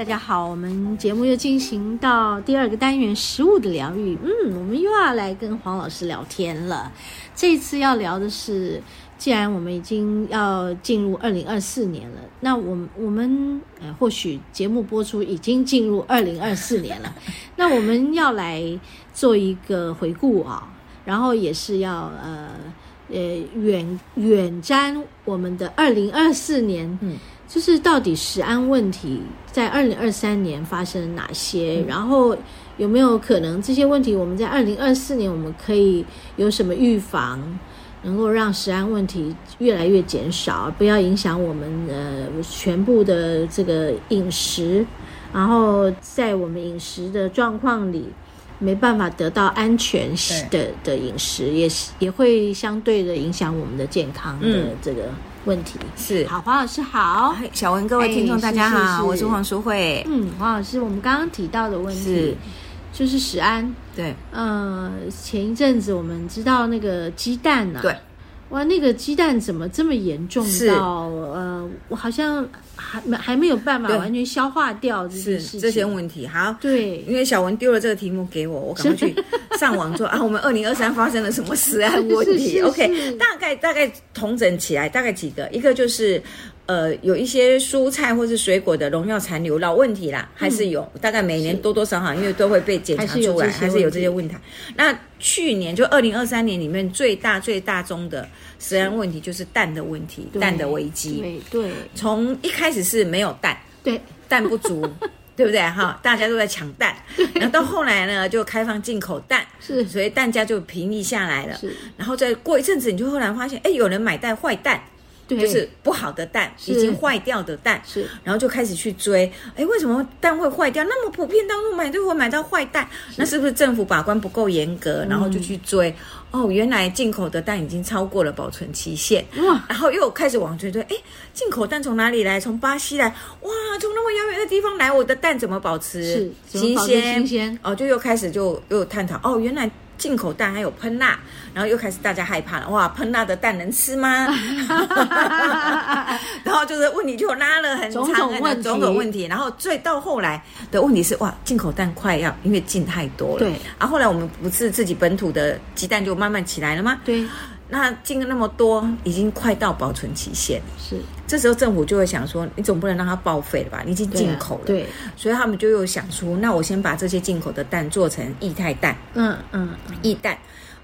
大家好，我们节目又进行到第二个单元——食物的疗愈。嗯，我们又要来跟黄老师聊天了。这次要聊的是，既然我们已经要进入二零二四年了，那我们我们呃，或许节目播出已经进入二零二四年了，那我们要来做一个回顾啊，然后也是要呃呃远远瞻我们的二零二四年。嗯。就是到底食安问题在二零二三年发生了哪些？嗯、然后有没有可能这些问题我们在二零二四年我们可以有什么预防，能够让食安问题越来越减少，不要影响我们呃全部的这个饮食，然后在我们饮食的状况里没办法得到安全的的饮食，也是也会相对的影响我们的健康的这个。嗯问题。是。好，黄老师好，小文，各位听众大家好，是是是。我是黄淑慧。嗯，黄老师，我们刚刚提到的问题是。就是食安，对，呃，前一阵子我们知道那个鸡蛋呢、啊，对。哇，那个鸡蛋怎么这么严重到呃，我好像还没还没有办法完全消化掉这些问题。好，对，因为小文丢了这个题目给我，我赶快去 上网做啊。我们二零二三发生了什么食安 问题？OK，大概大概统整起来，大概几个，一个就是。呃，有一些蔬菜或是水果的农药残留老问题啦，还是有，嗯、大概每年多多少少，因为都会被检查出来，还是有这些问题。那去年就二零二三年里面最大最大宗的食安问题就是蛋的问题，蛋的危机。对对，从一开始是没有蛋，对，蛋不足，对不对？哈，大家都在抢蛋，然后到后来呢，就开放进口蛋，是，所以蛋价就平抑下来了。是，然后再过一阵子，你就忽然发现，哎，有人买蛋坏蛋。就是不好的蛋，已经坏掉的蛋，是，然后就开始去追，哎，为什么蛋会坏掉？那么普遍当中买都会买到坏蛋，那是不是政府把关不够严格？然后就去追，哦，原来进口的蛋已经超过了保存期限，哇，然后又开始往追追，哎，进口蛋从哪里来？从巴西来，哇，从那么遥远的地方来，我的蛋怎么保持新鲜？新鲜？哦，就又开始就又探讨，哦，原来。进口蛋还有喷蜡，然后又开始大家害怕了，哇，喷蜡的蛋能吃吗？然后就是问题就拉了很长的种种种种问题，然后最到后来的问题是，哇，进口蛋快要因为进太多了，对，然后后来我们不是自己本土的鸡蛋就慢慢起来了吗？对。那进了那么多，已经快到保存期限。是，这时候政府就会想说，你总不能让它报废了吧？你已经进口了。对啊，对，所以他们就又想出，那我先把这些进口的蛋做成液态蛋。嗯嗯，液蛋。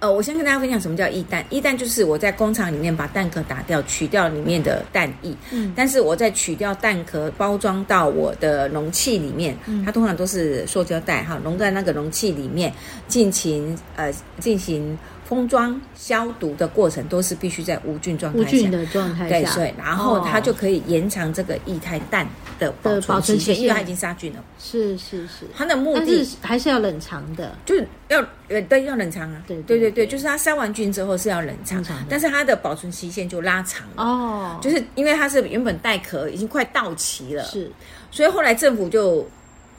呃，我先跟大家分享什么叫液蛋。液蛋就是我在工厂里面把蛋壳打掉，取掉里面的蛋液。嗯，但是我再取掉蛋壳，包装到我的容器里面。嗯，它通常都是塑胶袋哈，融在那个容器里面，进行呃进行。封装消毒的过程都是必须在无菌状态下，无菌的状态下，对，所以然后它就可以延长这个液态蛋的保存期限，因为它已经杀菌了。是是是，它的目的还是要冷藏的，就是要呃对要冷藏啊，对对对对，就是它杀完菌之后是要冷藏，但是它的保存期限就拉长了。哦，就是因为它是原本带壳已经快到期了，是，所以后来政府就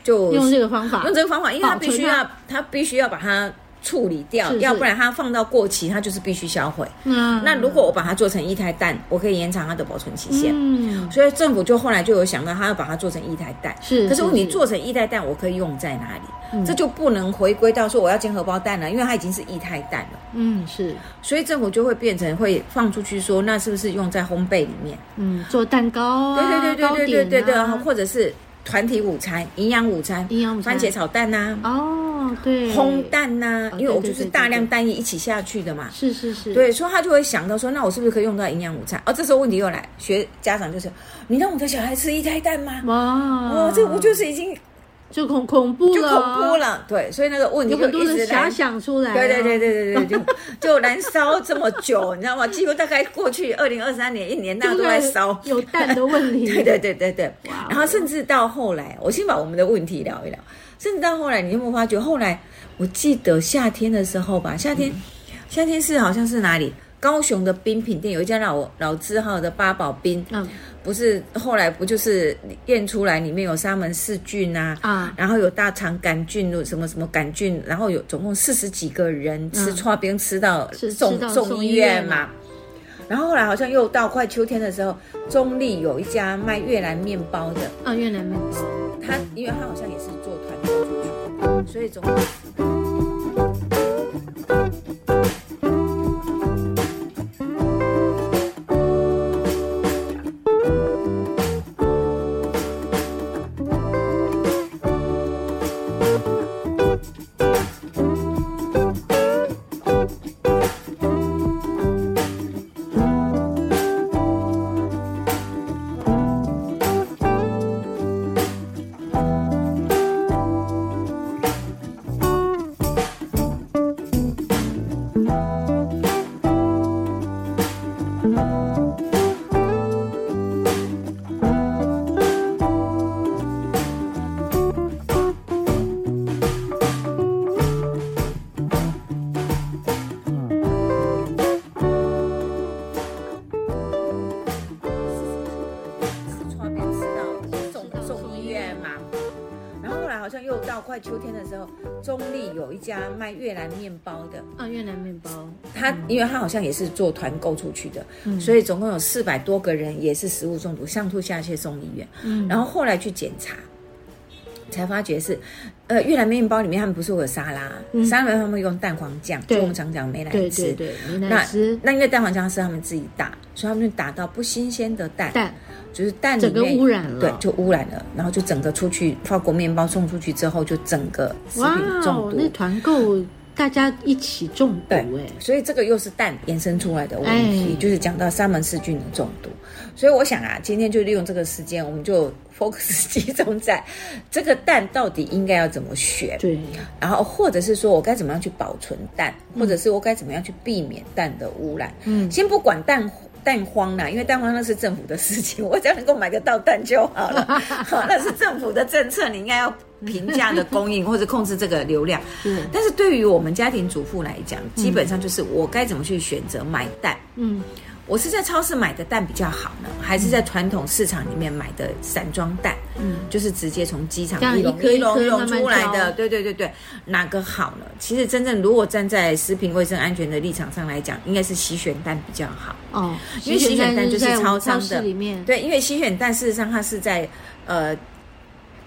就用这个方法，用这个方法，因为它必须要它必须要把它。处理掉，是是要不然它放到过期，它就是必须销毁。嗯，那如果我把它做成液态蛋，我可以延长它的保存期限。嗯，所以政府就后来就有想到，它要把它做成液态蛋。是，可是你做成液态蛋，我可以用在哪里？这就不能回归到说我要煎荷包蛋了，因为它已经是液态蛋了。嗯，是，所以政府就会变成会放出去说，那是不是用在烘焙里面？嗯，做蛋糕啊，对对对对对对对对，啊、或者是。团体午餐、营养午餐、营养午餐、番茄炒蛋呐、啊，哦，对，烘蛋呐、啊，因为我就是大量蛋液一起下去的嘛，是是是，对，所以他就会想到说，那我是不是可以用到营养午餐？哦，这时候问题又来，学家长就是，你让我的小孩吃一胎蛋吗？哇，哦，这不就是已经就恐恐怖了，就恐怖了。对，所以那个问题就一直有很多人遐想出来。对对对对对对，就 就燃烧这么久，你知道吗？几乎大概过去二零二三年一年，大家都在烧有蛋的问题。对对对对对。然后甚至到后来，我先把我们的问题聊一聊。甚至到后来，你有没有发觉？后来我记得夏天的时候吧，夏天夏天是好像是哪里？高雄的冰品店有一家老老字号的八宝冰，嗯，不是后来不就是验出来里面有沙门氏菌啊，啊，然后有大肠杆菌，什么什么杆菌，然后有总共四十几个人吃剉冰吃到送送医院嘛，然后后来好像又到快秋天的时候，中立有一家卖越南面包的。啊，越南面包，他因为他好像也是所以总共。秋天的时候，中立有一家卖越南面包的。啊，越南面包，他因为他好像也是做团购出去的，嗯、所以总共有四百多个人也是食物中毒，上吐下泻送医院。嗯，然后后来去检查，才发觉是，呃，越南面包里面他们不是会有沙拉，嗯、沙拉他们用蛋黄酱，就我们常讲美乃滋，对。那那因为蛋黄酱是他们自己打，所以他们就打到不新鲜的蛋。蛋就是蛋整个污染了，对，就污染了，然后就整个出去，法国面包送出去之后，就整个食品中毒。那团购大家一起中毒，对，所以这个又是蛋延伸出来的问题，哎、就是讲到沙门氏菌的中毒。所以我想啊，今天就利用这个时间，我们就 focus 集中在这个蛋到底应该要怎么选，对，然后或者是说我该怎么样去保存蛋，或者是我该怎么样去避免蛋的污染。嗯，先不管蛋。蛋荒啦，因为蛋荒那是政府的事情，我只要能够买得到蛋就好了。好，那是政府的政策，你应该要平价的供应 或者控制这个流量。嗯，但是对于我们家庭主妇来讲，基本上就是我该怎么去选择买蛋？嗯。我是在超市买的蛋比较好呢，还是在传统市场里面买的散装蛋？嗯，就是直接从机场一笼一笼笼出来的。对对对对，哪个好呢？其实真正如果站在食品卫生安全的立场上来讲，应该是洗选蛋比较好哦。因为洗选蛋就是超商的里面。对，因为洗选蛋事实上它是在呃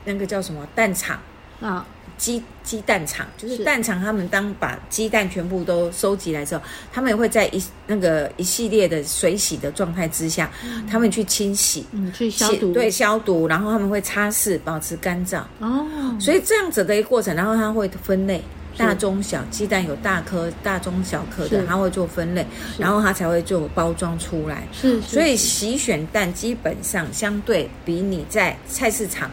那个叫什么蛋厂啊。鸡鸡蛋厂就是。蛋厂，他们当把鸡蛋全部都收集来之后，他们也会在一那个一系列的水洗的状态之下，嗯、他们去清洗，嗯，去消毒，对，消毒，然后他们会擦拭，保持干燥。哦，所以这样子的一个过程，然后他会分类大中小鸡蛋，有大颗、大中小颗的，它会做分类，然后它才会做包装出来。是，所以洗选蛋基本上相对比你在菜市场。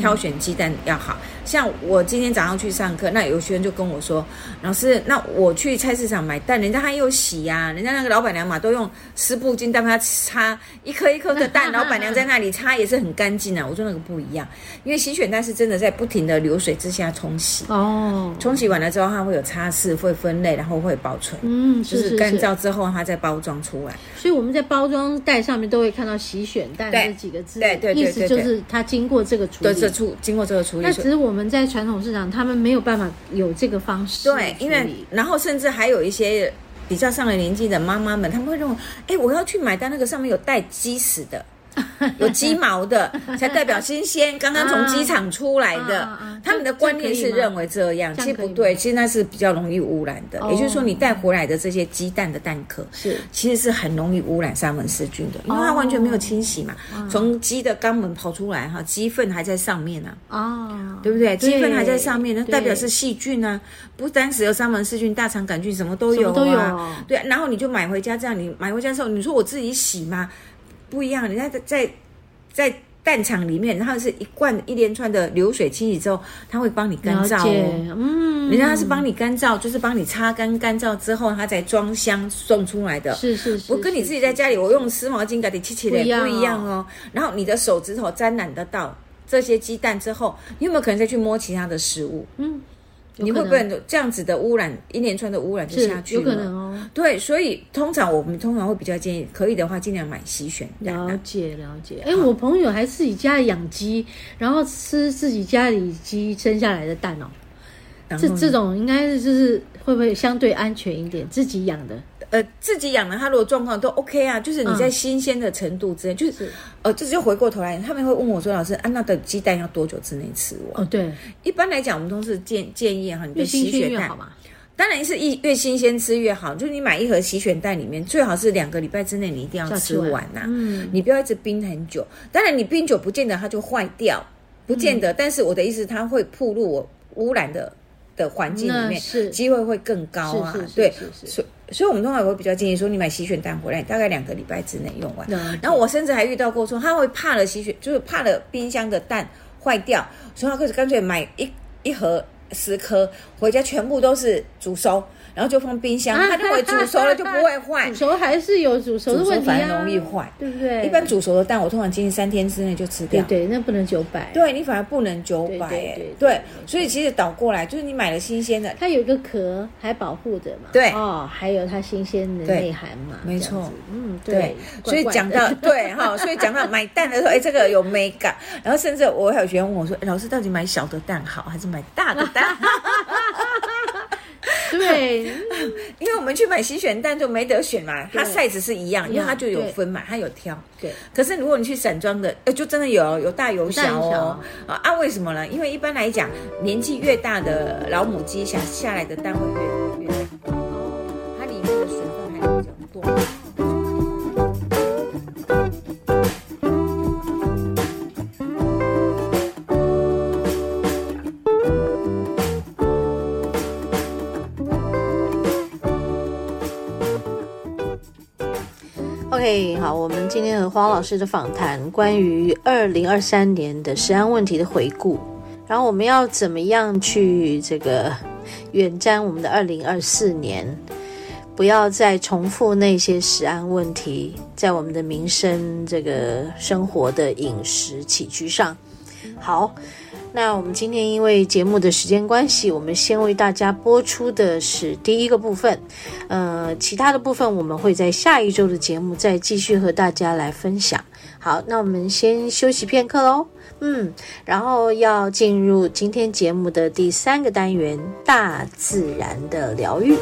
挑选鸡蛋要好，像我今天早上去上课，那有学生就跟我说：“老师，那我去菜市场买蛋，人家还有洗呀、啊，人家那个老板娘嘛都用湿布巾帮他擦一颗一颗的蛋，老板娘在那里擦也是很干净啊。”我说那个不一样，因为洗选蛋是真的在不停的流水之下冲洗哦，冲洗完了之后它会有擦拭，会分类，然后会保存，嗯，就是干燥之后它再包装出来。所以我们在包装袋上面都会看到“洗选蛋”这几个字，对对对，意思就是它经过这个处理。对，这处经过这个处理，那只是我们在传统市场，他们没有办法有这个方式。对，因为然后甚至还有一些比较上了年纪的妈妈们，他们会认为，哎，我要去买单，那个上面有带鸡屎的。有鸡毛的 才代表新鲜，刚刚从机场出来的，他们的观念是认为这样，其实不对，其实那是比较容易污染的。也就是说，你带回来的这些鸡蛋的蛋壳是其实是很容易污染沙门氏菌的，因为它完全没有清洗嘛，从鸡的肛门跑出来哈，鸡粪还在上面呢，啊，对不对？鸡粪还在上面，那代表是细菌啊，不单只有沙门氏菌、大肠杆菌，什么都有啊。对，然后你就买回家，这样你买回家的时候，你说我自己洗吗？不一样，人家在在在蛋场里面，然后是一罐一连串的流水清洗之后，他会帮你干燥哦。嗯，人家他是帮你干燥，就是帮你擦干干燥之后，他才装箱送出来的。是是是。我跟你自己在家里，我用湿毛巾给你擦起来不一样哦。然后你的手指头沾染得到这些鸡蛋之后，你有没有可能再去摸其他的食物？嗯。你会不会这样子的污染，一连串的污染就下去了？有可能哦。对，所以通常我们通常会比较建议，可以的话尽量买洗选蛋。了解了解。哎，我朋友还自己家里养鸡，然后吃自己家里鸡生下来的蛋哦。这这种应该是就是会不会相对安全一点？自己养的。呃，自己养的，它如果状况都 OK 啊，就是你在新鲜的程度之内，嗯、就是呃，这就回过头来，他们会问我说：“老师，安、啊、娜的鸡蛋要多久之内吃完？”哦，对，一般来讲，我们都是建建议哈，你的洗血蛋，嘛。当然是一越新鲜吃越好。就是你买一盒洗选蛋里面，最好是两个礼拜之内你一定要吃完呐、啊，嗯，你不要一直冰很久。当然你冰久不见得它就坏掉，不见得，嗯、但是我的意思，它会暴露我污染的的环境里面，是。机会会更高啊，对，所以。所以，我们通常会比较建议说，你买洗选蛋回来，大概两个礼拜之内用完。然后，我甚至还遇到过说，他会怕了洗选，就是怕了冰箱的蛋坏掉，所以他开始干脆买一一盒十颗回家，全部都是煮熟。然后就放冰箱，他认为煮熟了就不会坏。煮熟还是有煮熟的问题啊，煮熟反而容易坏，对不对？一般煮熟的蛋，我通常建议三天之内就吃掉。对，那不能九百。对，你反而不能九百，哎，对。所以其实倒过来，就是你买了新鲜的，它有一个壳还保护着嘛。对哦，还有它新鲜的内涵嘛。没错，嗯，对。所以讲到对哈，所以讲到买蛋的时候，哎，这个有美感。然后甚至我还有学员问我说，老师到底买小的蛋好还是买大的蛋？对，因为我们去买新选蛋就没得选嘛，它 size 是一样，因为它就有分嘛，它有挑。对，可是如果你去散装的，呃就真的有有大有小哦。啊啊，为什么呢？因为一般来讲，年纪越大的老母鸡想下来的蛋会越 OK，，好，我们今天和黄老师的访谈，关于二零二三年的食安问题的回顾，然后我们要怎么样去这个远瞻我们的二零二四年，不要再重复那些食安问题，在我们的民生这个生活的饮食起居上，好。那我们今天因为节目的时间关系，我们先为大家播出的是第一个部分，呃，其他的部分我们会在下一周的节目再继续和大家来分享。好，那我们先休息片刻喽，嗯，然后要进入今天节目的第三个单元——大自然的疗愈。